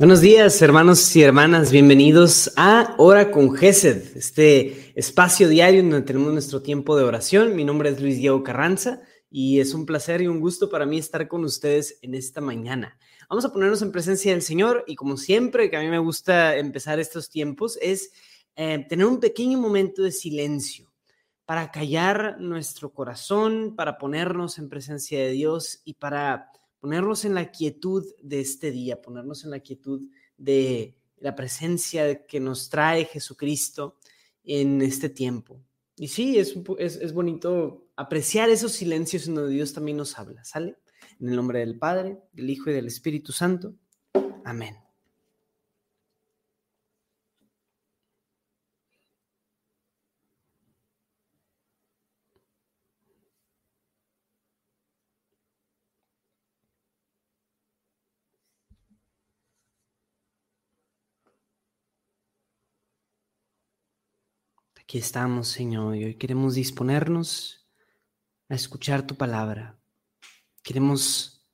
Buenos días, hermanos y hermanas. Bienvenidos a Hora con Gesed, este espacio diario donde tenemos nuestro tiempo de oración. Mi nombre es Luis Diego Carranza y es un placer y un gusto para mí estar con ustedes en esta mañana. Vamos a ponernos en presencia del Señor y como siempre que a mí me gusta empezar estos tiempos es eh, tener un pequeño momento de silencio para callar nuestro corazón, para ponernos en presencia de Dios y para ponernos en la quietud de este día, ponernos en la quietud de la presencia que nos trae Jesucristo en este tiempo. Y sí, es, es, bonito apreciar esos silencios en donde Dios también nos habla, ¿sale? En el nombre del Padre, del Hijo y del Espíritu Santo. Amén. Aquí estamos, Señor, y hoy queremos disponernos a escuchar tu palabra. Queremos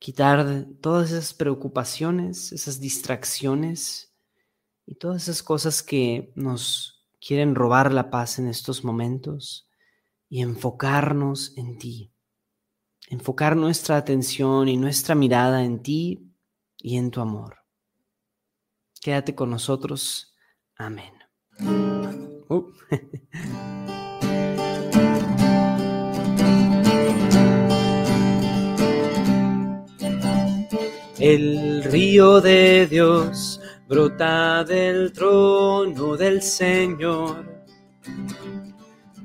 quitar todas esas preocupaciones, esas distracciones y todas esas cosas que nos quieren robar la paz en estos momentos y enfocarnos en ti. Enfocar nuestra atención y nuestra mirada en ti y en tu amor. Quédate con nosotros. Amén. Uh. El río de Dios brota del trono del Señor.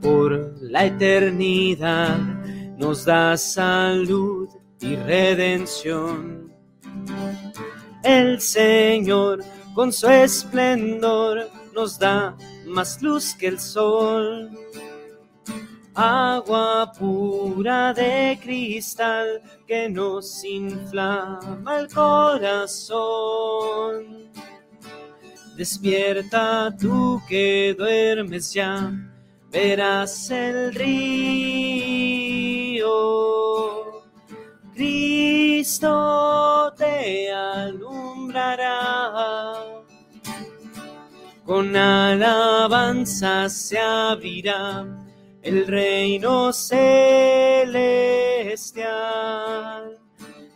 Por la eternidad nos da salud y redención. El Señor con su esplendor nos da más luz que el sol. Agua pura de cristal que nos inflama el corazón. Despierta tú que duermes ya, verás el río. Cristo te alumbrará con alabanza se abrirá el reino celestial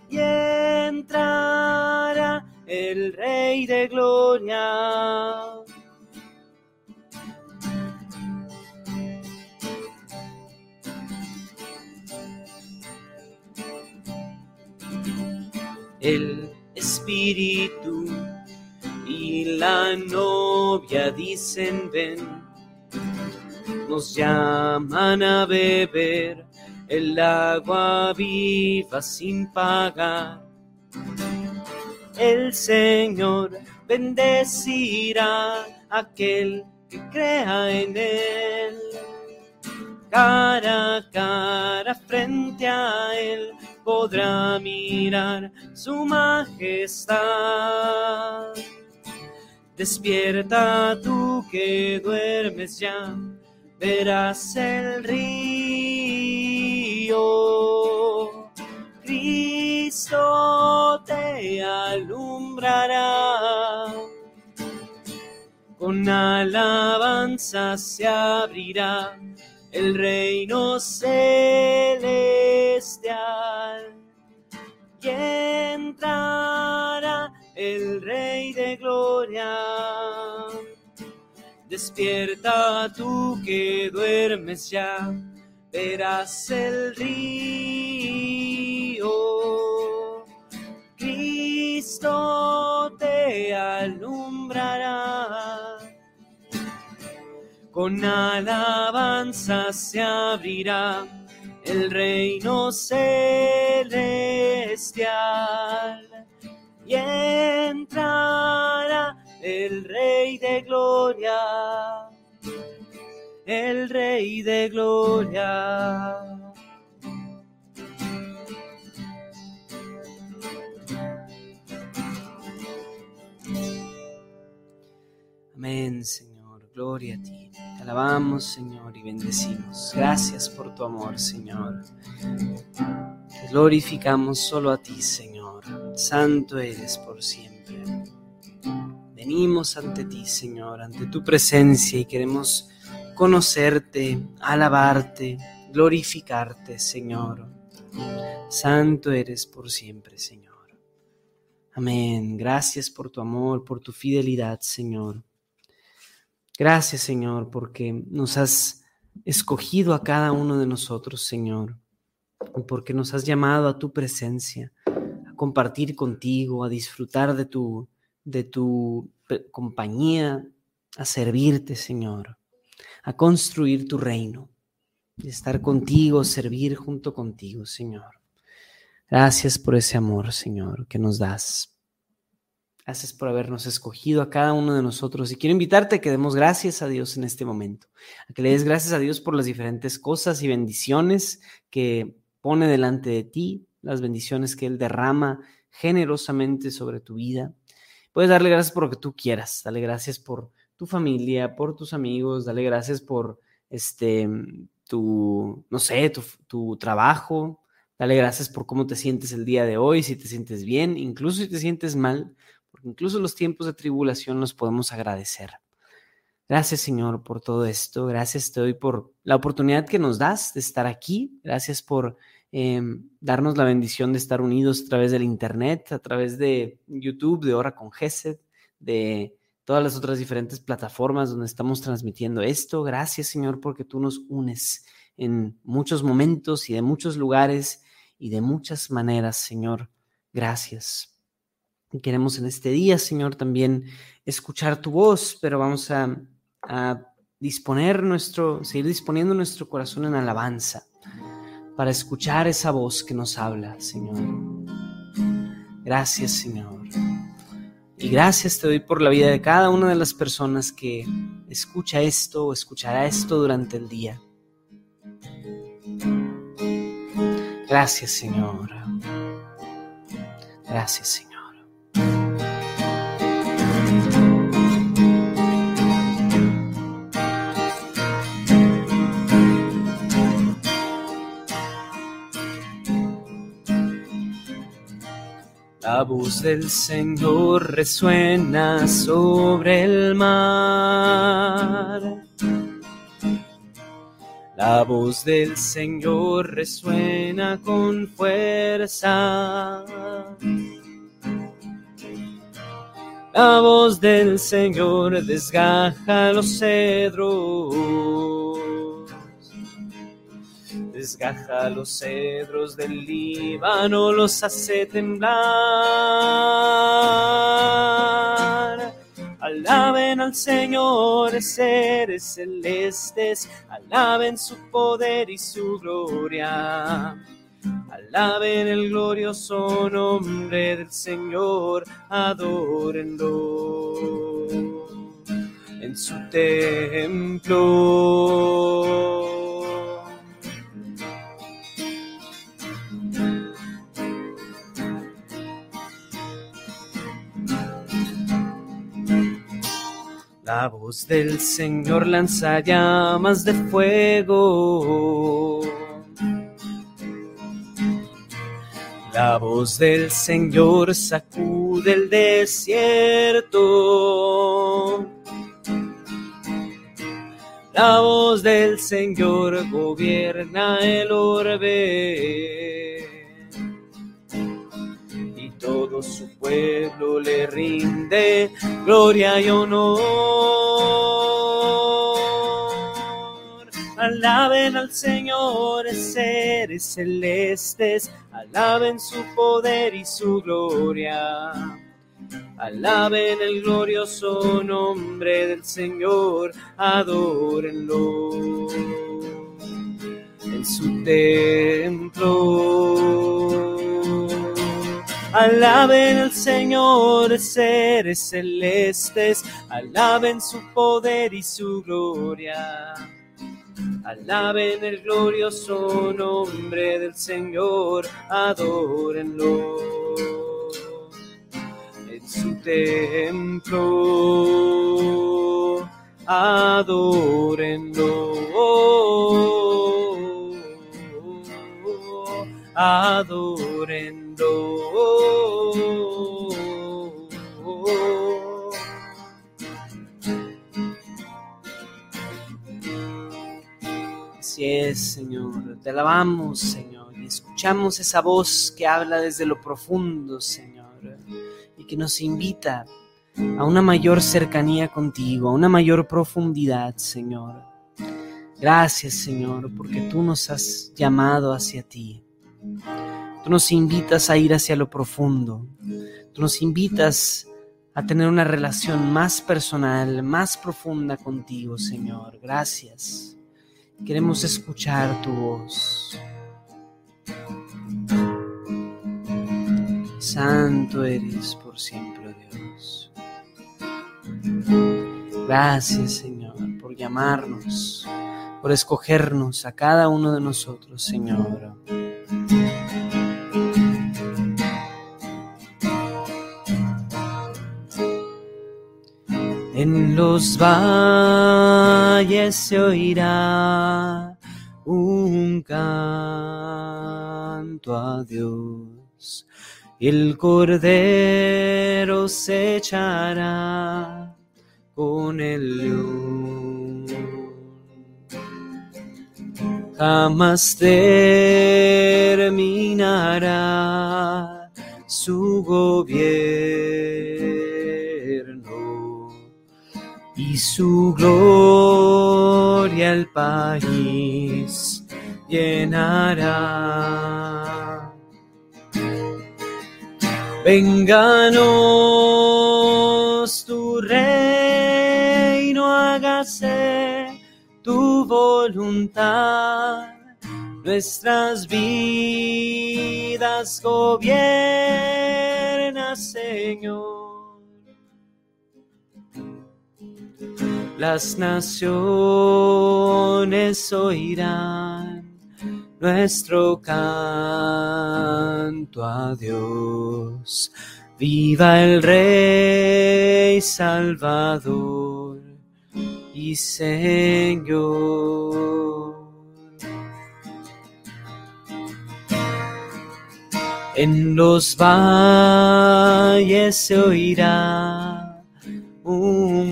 y entrará el Rey de Gloria. El Espíritu y la dicen ven, nos llaman a beber el agua viva sin pagar. El Señor bendecirá a aquel que crea en Él. Cara a cara frente a Él podrá mirar su majestad. Despierta tú que duermes ya, verás el río. Cristo te alumbrará. Con alabanza se abrirá el reino celestial y el Rey de Gloria. Despierta tú que duermes ya, verás el río. Cristo te alumbrará. Con alabanza se abrirá el reino celestial y entrará el Rey de Gloria, el Rey de Gloria. Amén, Señor, gloria a ti. Te alabamos, Señor, y bendecimos. Gracias por tu amor, Señor. Te glorificamos solo a ti, Señor santo eres por siempre. venimos ante ti, Señor, ante tu presencia y queremos conocerte, alabarte, glorificarte, Señor. Santo eres por siempre, Señor. Amén. Gracias por tu amor, por tu fidelidad, Señor. Gracias, Señor, porque nos has escogido a cada uno de nosotros, Señor, y porque nos has llamado a tu presencia, compartir contigo, a disfrutar de tu, de tu compañía, a servirte, Señor, a construir tu reino, estar contigo, servir junto contigo, Señor. Gracias por ese amor, Señor, que nos das. Gracias por habernos escogido a cada uno de nosotros. Y quiero invitarte a que demos gracias a Dios en este momento, a que le des gracias a Dios por las diferentes cosas y bendiciones que pone delante de ti, las bendiciones que Él derrama generosamente sobre tu vida. Puedes darle gracias por lo que tú quieras. Dale gracias por tu familia, por tus amigos. Dale gracias por este, tu, no sé, tu, tu trabajo. Dale gracias por cómo te sientes el día de hoy, si te sientes bien, incluso si te sientes mal, porque incluso los tiempos de tribulación los podemos agradecer. Gracias Señor por todo esto, gracias te doy por la oportunidad que nos das de estar aquí, gracias por em, darnos la bendición de estar unidos a través del Internet, a través de YouTube, de Hora con Gesed, de todas las otras diferentes plataformas donde estamos transmitiendo esto. Gracias Señor porque tú nos unes en muchos momentos y de muchos lugares y de muchas maneras, Señor. Gracias. Y queremos en este día, Señor, también escuchar tu voz, pero vamos a, disponer nuestro, seguir disponiendo nuestro corazón en alabanza para escuchar esa voz que nos habla, Señor. Gracias, Señor. Y gracias te doy por la vida de cada una de las personas que escucha esto o escuchará esto durante el día. Gracias, Señor. Gracias, Señor. La voz del Señor resuena sobre el mar la voz del Señor resuena con fuerza. La voz del Señor desgaja los cedros. Desgaja los cedros del Líbano, los hace temblar Alaben al Señor, seres celestes, alaben su poder y su gloria. Alaben el glorioso nombre del Señor, adórenlo en su templo. La voz del Señor lanza llamas de fuego. La voz del Señor sacude el desierto. La voz del Señor gobierna el orbe todo su pueblo le rinde gloria y honor. Alaben al Señor, seres celestes, alaben su poder y su gloria. Alaben el glorioso nombre del Señor, adórenlo en su templo. Alaben al Señor, seres celestes, alaben su poder y su gloria. Alaben el glorioso nombre del Señor, adórenlo en su templo, adórenlo, adórenlo. Señor. Te alabamos, Señor. Y escuchamos esa voz que habla desde lo profundo, Señor. Y que nos invita a una mayor cercanía contigo, a una mayor profundidad, Señor. Gracias, Señor, porque tú nos has llamado hacia ti. Tú nos invitas a ir hacia lo profundo. Tú nos invitas a tener una relación más personal, más profunda contigo, Señor. Gracias. Queremos escuchar tu voz. Santo eres por siempre, Dios. Gracias, Señor, por llamarnos, por escogernos a cada uno de nosotros, Señor. En los valles se oirá un canto a Dios. El cordero se echará con el león. Jamás terminará su gobierno su gloria el país llenará. Vénganos tu reino, hágase tu voluntad, nuestras vidas gobierna, Señor las naciones oirán nuestro canto a Dios. Viva el Rey Salvador y Señor. En los valles se oirá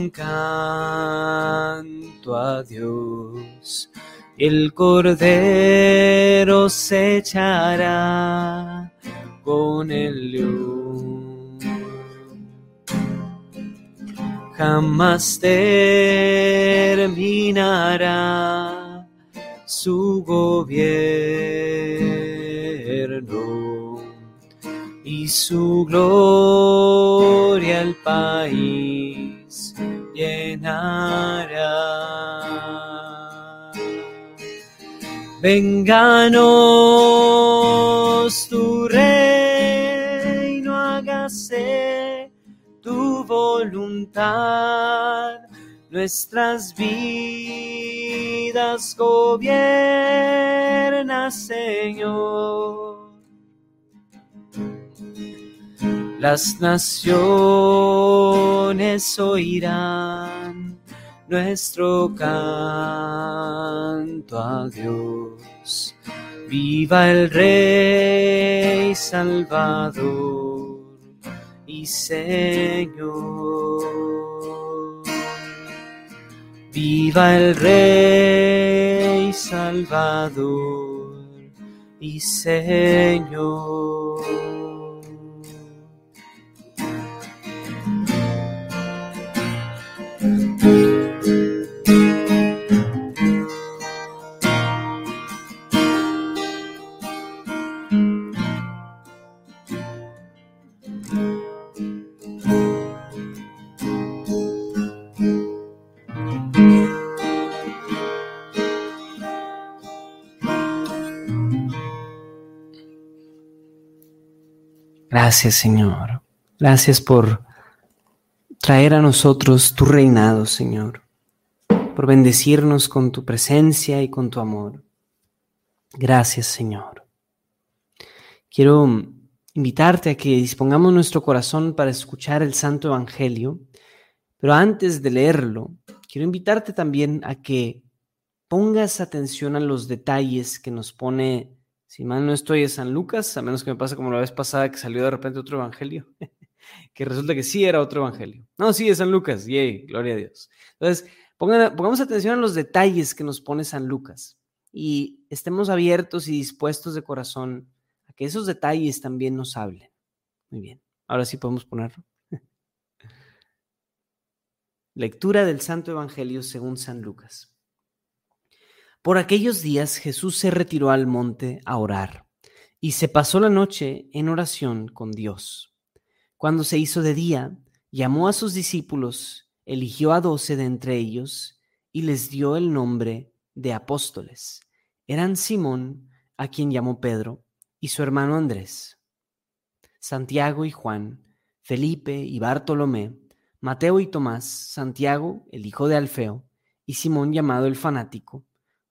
canto a Dios. El cordero se echará con el león. Jamás terminará su gobierno y su gloria al país llenará. Vénganos tu reino, hágase tu voluntad, nuestras vidas gobierna, Señor. Las naciones oirán nuestro canto a Dios. Viva el Rey Salvador y Señor. Viva el Rey Salvador y Señor. Gracias Señor. Gracias por traer a nosotros tu reinado, Señor, por bendecirnos con tu presencia y con tu amor. Gracias Señor. Quiero invitarte a que dispongamos nuestro corazón para escuchar el Santo Evangelio, pero antes de leerlo, quiero invitarte también a que pongas atención a los detalles que nos pone si mal no estoy, es San Lucas, a menos que me pase como la vez pasada que salió de repente otro evangelio, que resulta que sí era otro evangelio. No, sí, es San Lucas, yay, gloria a Dios. Entonces, pongamos atención a los detalles que nos pone San Lucas. y estemos abiertos y dispuestos de corazón a que esos detalles también nos hablen. Muy bien, ahora sí podemos ponerlo. Lectura del Santo Evangelio según San Lucas. Por aquellos días Jesús se retiró al monte a orar y se pasó la noche en oración con Dios. Cuando se hizo de día, llamó a sus discípulos, eligió a doce de entre ellos y les dio el nombre de apóstoles. Eran Simón, a quien llamó Pedro, y su hermano Andrés, Santiago y Juan, Felipe y Bartolomé, Mateo y Tomás, Santiago, el hijo de Alfeo, y Simón llamado el fanático,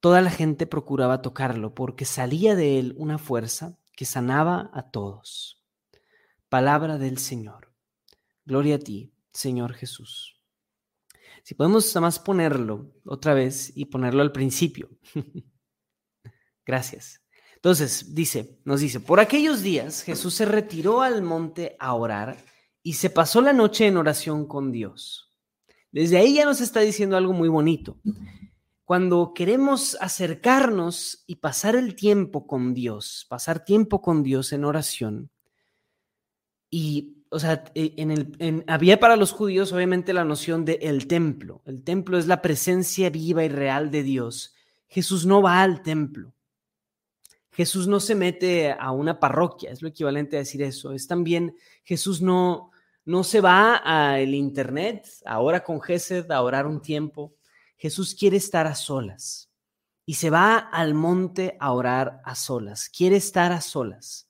Toda la gente procuraba tocarlo porque salía de él una fuerza que sanaba a todos. Palabra del Señor. Gloria a ti, Señor Jesús. Si podemos más ponerlo otra vez y ponerlo al principio. Gracias. Entonces, dice, nos dice, por aquellos días Jesús se retiró al monte a orar y se pasó la noche en oración con Dios. Desde ahí ya nos está diciendo algo muy bonito. Cuando queremos acercarnos y pasar el tiempo con Dios, pasar tiempo con Dios en oración, y, o sea, e, en el, había para los judíos obviamente la noción de el templo. El templo es la presencia viva y real de Dios. Jesús no va al templo. Jesús no se mete a una parroquia, es lo equivalente a decir eso. Es también, Jesús no, no se va al internet, ahora con Gesed, a orar un tiempo. Jesús quiere estar a solas y se va al monte a orar a solas, quiere estar a solas.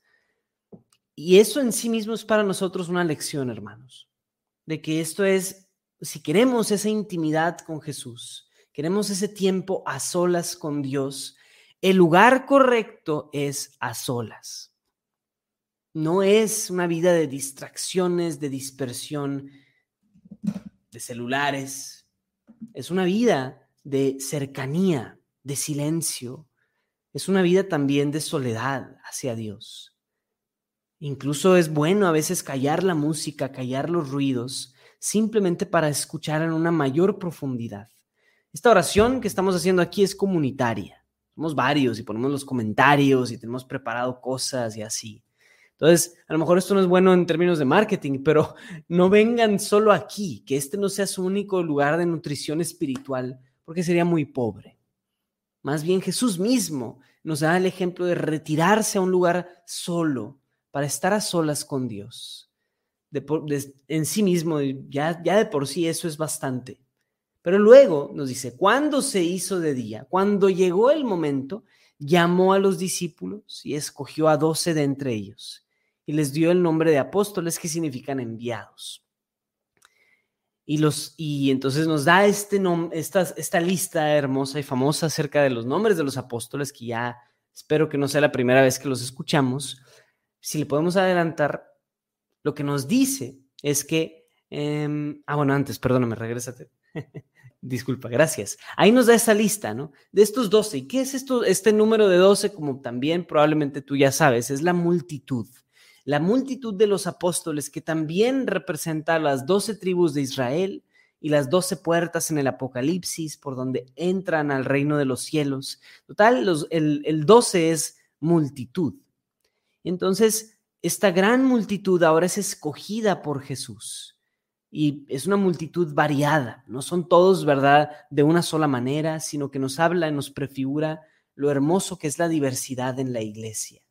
Y eso en sí mismo es para nosotros una lección, hermanos, de que esto es, si queremos esa intimidad con Jesús, queremos ese tiempo a solas con Dios, el lugar correcto es a solas. No es una vida de distracciones, de dispersión, de celulares, es una vida de cercanía, de silencio. Es una vida también de soledad hacia Dios. Incluso es bueno a veces callar la música, callar los ruidos, simplemente para escuchar en una mayor profundidad. Esta oración que estamos haciendo aquí es comunitaria. Somos varios y ponemos los comentarios y tenemos preparado cosas y así. Entonces, a lo mejor esto no es bueno en términos de marketing, pero no vengan solo aquí, que este no sea su único lugar de nutrición espiritual, porque sería muy pobre. Más bien Jesús mismo nos da el ejemplo de retirarse a un lugar solo para estar a solas con Dios. en sí mismo, ya, ya de por sí eso es bastante. Pero luego nos dice, cuando se hizo de día, cuando llegó el momento, llamó a los discípulos y escogió a doce de entre ellos y les dio el nombre de apóstoles que significan enviados. Y, los, y entonces nos da este esta, esta lista hermosa y famosa acerca de los nombres de los apóstoles que ya espero que no sea la primera vez que los escuchamos. Si le podemos adelantar, lo que nos dice es que, em, ah, bueno, antes, perdóname, regrésate. Disculpa, gracias. Ahí nos da esa lista, ¿no? De estos 12. ¿Y qué es esto? Este número de 12, como también probablemente tú ya sabes, es la multitud la multitud de los apóstoles que también representa las doce tribus de Israel y las doce puertas en el Apocalipsis por donde entran al reino de los cielos. Total, el, doce es multitud. Entonces, esta gran multitud ahora es escogida por Jesús y es una multitud variada. No son todos, ¿verdad?, de una sola manera, sino que nos habla y nos prefigura lo hermoso que es la diversidad en la iglesia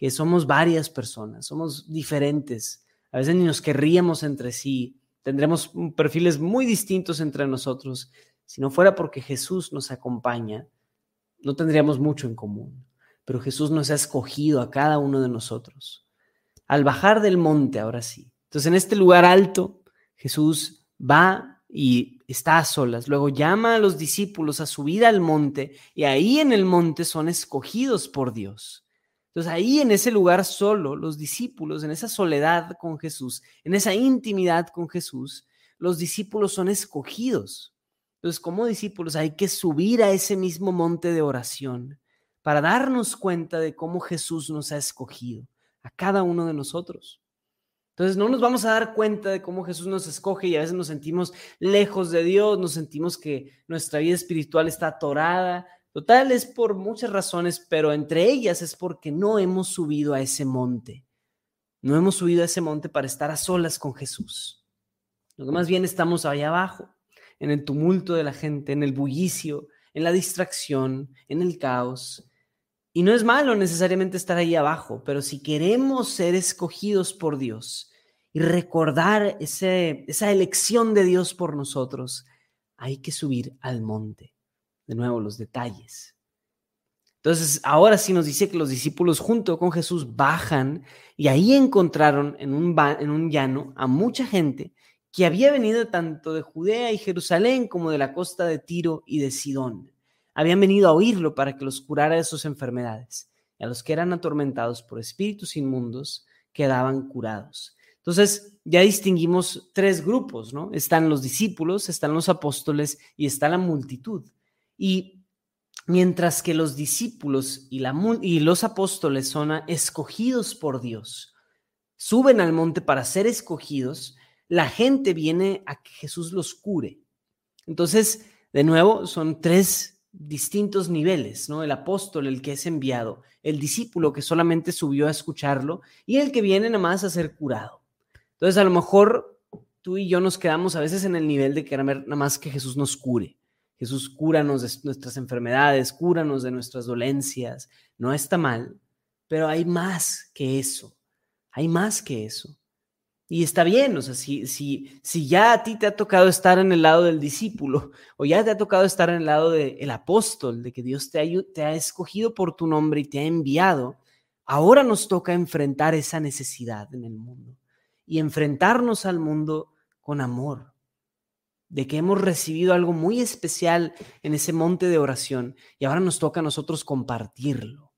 que somos varias personas, somos diferentes. A veces ni nos querríamos entre sí, tendremos perfiles muy distintos entre nosotros. Si no fuera porque Jesús nos acompaña, no tendríamos mucho en común. Pero Jesús nos ha escogido a cada uno de nosotros. Al bajar del monte, ahora sí. Entonces, en este lugar alto, Jesús va y está a solas. Luego llama a los discípulos a subir al monte y ahí en el monte son escogidos por Dios. Entonces ahí en ese lugar solo, los discípulos, en esa soledad con Jesús, en esa intimidad con Jesús, los discípulos son escogidos. Entonces como discípulos hay que subir a ese mismo monte de oración para darnos cuenta de cómo Jesús nos ha escogido, a cada uno de nosotros. Entonces no nos vamos a dar cuenta de cómo Jesús nos escoge y a veces nos sentimos lejos de Dios, nos sentimos que nuestra vida espiritual está atorada. Total, es por muchas razones, pero entre ellas es porque no hemos subido a ese monte. No hemos subido a ese monte para estar a solas con Jesús. Lo que más bien estamos allá abajo, en el tumulto de la gente, en el bullicio, en la distracción, en el caos. Y no es malo necesariamente estar ahí abajo, pero si queremos ser escogidos por Dios, y recordar esa elección de Dios por nosotros, hay que subir al monte. De nuevo, los detalles. Entonces, ahora sí nos dice que los discípulos junto con Jesús bajan y ahí encontraron en un, en un llano a mucha gente que había venido tanto de Judea y Jerusalén como de la costa de Tiro y de Sidón. Habían venido a oírlo para que los curara de sus enfermedades. Y a los que eran atormentados por espíritus inmundos quedaban curados. Entonces, ya distinguimos tres grupos, ¿no? Están los discípulos, están los apóstoles y está la multitud. Y mientras que los discípulos y, los apóstoles son escogidos por Dios, suben al monte para ser escogidos, la gente viene a que Jesús los cure. Entonces, de nuevo, son tres distintos niveles, ¿no? El apóstol, el que es enviado, el discípulo que solamente subió a escucharlo y el que viene nada más a ser curado. Entonces, a lo mejor tú y yo nos quedamos a veces en el nivel de querer nada más que Jesús nos cure. Jesús cúranos de nuestras enfermedades, cúranos de nuestras dolencias. No está mal, pero hay más que eso. Hay más que eso. Y está bien, o sea, si, si, si ya a ti te ha tocado estar en el lado del discípulo o ya te ha tocado estar en el lado del apóstol, de que Dios te ha, te ha escogido por tu nombre y te ha enviado, ahora nos toca enfrentar esa necesidad en el mundo y enfrentarnos al mundo con amor, de que hemos recibido algo muy especial en ese monte de oración y ahora nos toca a nosotros compartirlo.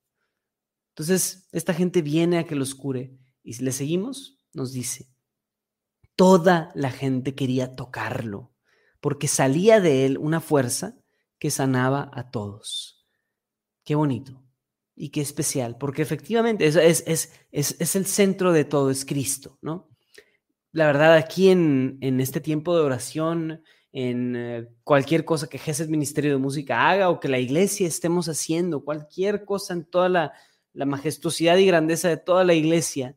Entonces, esta gente viene a que los cure y si le seguimos, nos dice, toda la gente quería tocarlo porque salía de él una fuerza que sanaba a todos. Qué bonito y qué especial, porque efectivamente es, es, es, es, el centro de todo, es Cristo, ¿no? La verdad, aquí en, este tiempo de oración, en eh, cualquier cosa que Jesús Ministerio de Música haga o que la iglesia estemos haciendo, cualquier cosa en toda la, majestuosidad y grandeza de toda la iglesia,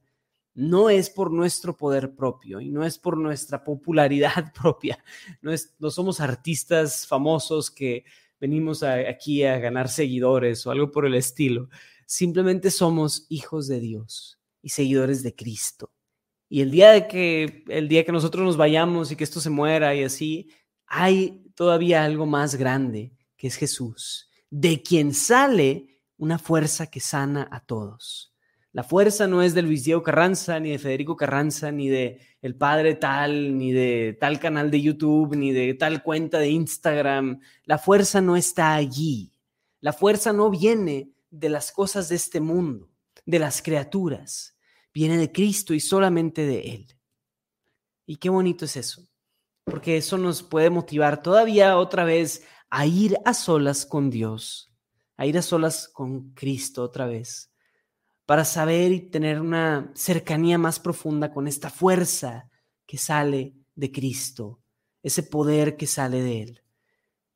no es por nuestro poder propio y no es por nuestra popularidad propia. No, es, no somos artistas famosos que venimos aquí a ganar seguidores o algo por el estilo. Simplemente somos hijos de Dios y seguidores de Cristo. Y el día de que el día que nosotros nos vayamos y que esto se muera y así, hay todavía algo más grande, que es Jesús, de quien sale una fuerza que sana a todos. La fuerza no es de Luis Diego Carranza, ni de Federico Carranza, ni de el padre tal, ni de tal canal de YouTube, ni de tal cuenta de Instagram. La fuerza no está allí. La fuerza no viene de las cosas de este mundo, de las criaturas viene de Cristo y solamente de Él. Y qué bonito es eso, porque eso nos puede motivar todavía otra vez a ir a solas con Dios, a ir a solas con Cristo otra vez, para saber y tener una cercanía más profunda con esta fuerza que sale de Cristo, ese poder que sale de Él.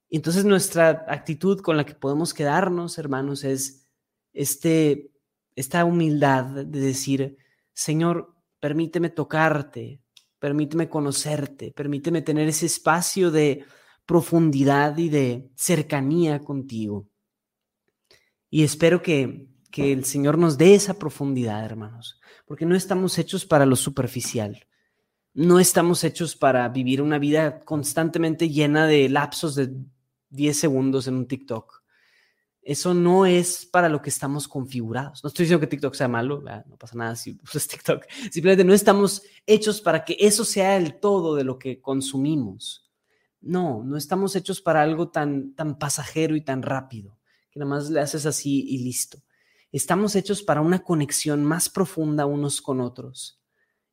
Y entonces nuestra actitud con la que podemos quedarnos, hermanos, es este, esta humildad de decir, Señor, permíteme tocarte, permíteme conocerte, permíteme tener ese espacio de profundidad y de cercanía contigo. Y espero que, que el Señor nos dé esa profundidad, hermanos, porque no estamos hechos para lo superficial. No estamos hechos para vivir una vida constantemente llena de lapsos de 10 segundos en un TikTok. Eso no es para lo que estamos configurados. No estoy diciendo que TikTok sea malo, no pasa nada si usas TikTok. Simplemente no estamos hechos para que eso sea el todo de lo que consumimos. No, no estamos hechos para algo tan, tan pasajero y tan rápido, que nada más le haces así y listo. Estamos hechos para una conexión más profunda unos con otros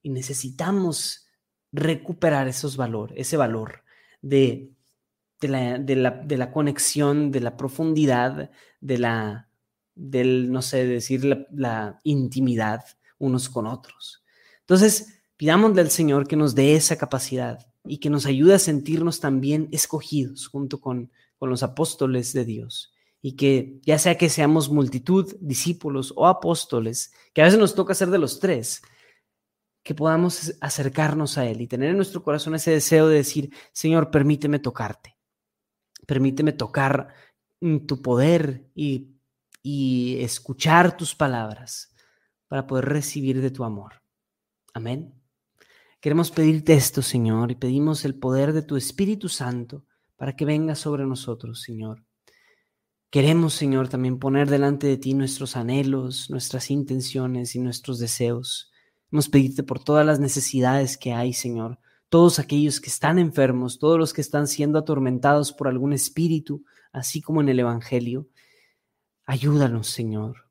y necesitamos recuperar esos valor, ese valor de, de, la, de, la, de la conexión, de la profundidad, de la, del, no sé, decir la, la intimidad unos con otros. Entonces, pidamos al Señor que nos dé esa capacidad y que nos ayude a sentirnos también escogidos junto con, con los apóstoles de Dios. Y que ya sea que seamos multitud, discípulos o apóstoles, que a veces nos toca ser de los tres, que podamos acercarnos a Él y tener en nuestro corazón ese deseo de decir, Señor, permíteme tocarte, permíteme tocar tu poder y, y escuchar tus palabras para poder recibir de tu amor. Amén. Queremos pedirte esto, Señor, y pedimos el poder de tu Espíritu Santo para que venga sobre nosotros, Señor. Queremos, Señor, también poner delante de ti nuestros anhelos, nuestras intenciones y nuestros deseos. Queremos pedirte por todas las necesidades que hay, Señor, todos aquellos que están enfermos, todos los que están siendo atormentados por algún espíritu, así como en el Evangelio. Ayúdanos, Señor.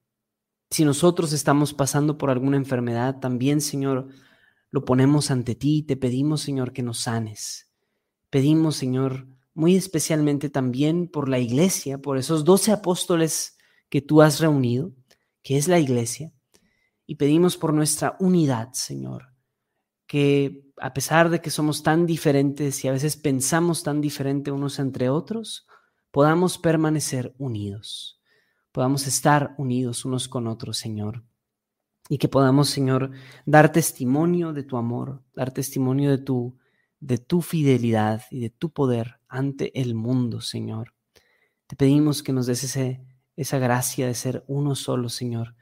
Si nosotros estamos pasando por alguna enfermedad, también, Señor, lo ponemos ante ti y te pedimos, Señor, que nos sanes. Pedimos, Señor, muy especialmente también por la iglesia, por esos doce apóstoles que tú has reunido, que es la iglesia, y pedimos por nuestra unidad, Señor, que a pesar de que somos tan diferentes y a veces pensamos tan diferente unos entre otros, podamos permanecer unidos, podamos estar unidos unos con otros, Señor y que podamos, Señor, dar testimonio de tu amor, dar testimonio de tu, de tu fidelidad y de tu poder ante el mundo, Señor. Te pedimos que nos des esa gracia de ser uno solo, Señor.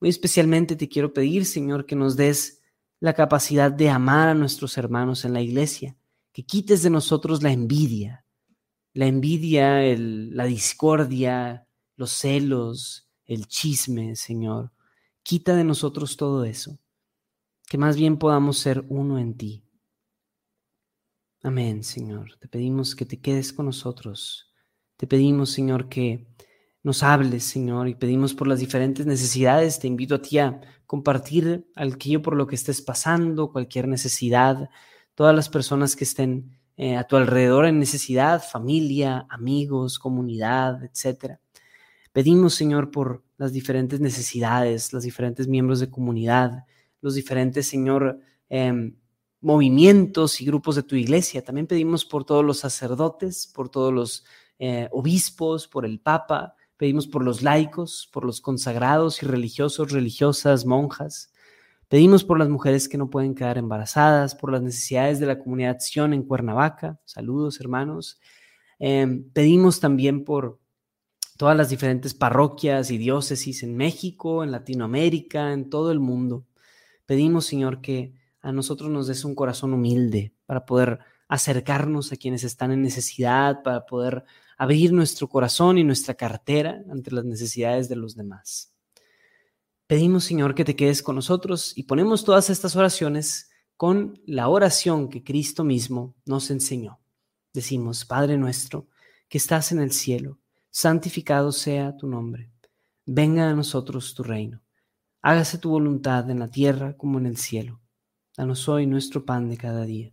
Muy especialmente te quiero pedir, Señor, que nos des la capacidad de amar a nuestros hermanos en la iglesia, que quites de nosotros la envidia, la envidia, la discordia, los celos, el chisme, Señor Quita de nosotros todo eso, que más bien podamos ser uno en ti. Amén, Señor. Te pedimos que te quedes con nosotros. Te pedimos, Señor, que nos hables, Señor, y pedimos por las diferentes necesidades. Te invito a ti a compartir aquello por lo que estés pasando, cualquier necesidad, todas las personas que estén eh, a tu alrededor en necesidad, familia, amigos, comunidad, etc. Pedimos, Señor, por las diferentes necesidades, los diferentes miembros de comunidad, los diferentes, Señor, em, movimientos y grupos de tu iglesia. También pedimos por todos los sacerdotes, por todos los eh, obispos, por el Papa. Pedimos por los laicos, por los consagrados y religiosos, religiosas, monjas. Pedimos por las mujeres que no pueden quedar embarazadas, por las necesidades de la comunidad Sion en Cuernavaca. Saludos, hermanos. Em, pedimos también por todas las diferentes parroquias y diócesis en México, en Latinoamérica, en todo el mundo. Pedimos, Señor, que a nosotros nos des un corazón humilde para poder acercarnos a quienes están en necesidad, para poder abrir nuestro corazón y nuestra cartera ante las necesidades de los demás. Pedimos, Señor, que te quedes con nosotros y ponemos todas estas oraciones con la oración que Cristo mismo nos enseñó. Decimos, Padre nuestro, que estás en el cielo santificado sea tu nombre. Venga a nosotros tu reino. Hágase tu voluntad en la tierra como en el cielo. Danos hoy nuestro pan de cada día.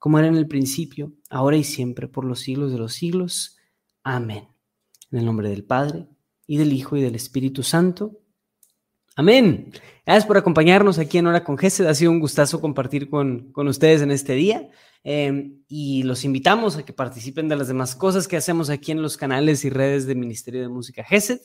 como era en el principio, ahora y siempre, por los siglos de los siglos. Amén. En el nombre del Padre, y del Hijo, y del Espíritu Santo. Amén. Gracias por acompañarnos aquí en Hora con Gesed. Ha sido un gustazo compartir con, con ustedes en este día. Em, y los invitamos a que participen de las demás cosas que hacemos aquí en los canales y redes del Ministerio de Música GESED.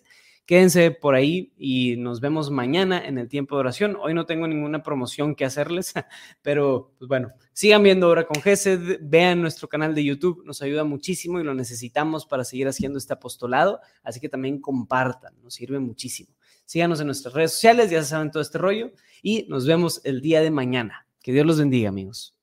Quédense por ahí y nos vemos mañana en el tiempo de oración. Hoy no tengo ninguna promoción que hacerles, pero pues bueno, sigan viendo Hora con Gesed, vean nuestro canal de YouTube, nos ayuda muchísimo y lo necesitamos para seguir haciendo este apostolado, así que también compartan, nos sirve muchísimo. Síganos en nuestras redes sociales, ya saben todo este rollo y nos vemos el día de mañana. Que Dios los bendiga, amigos.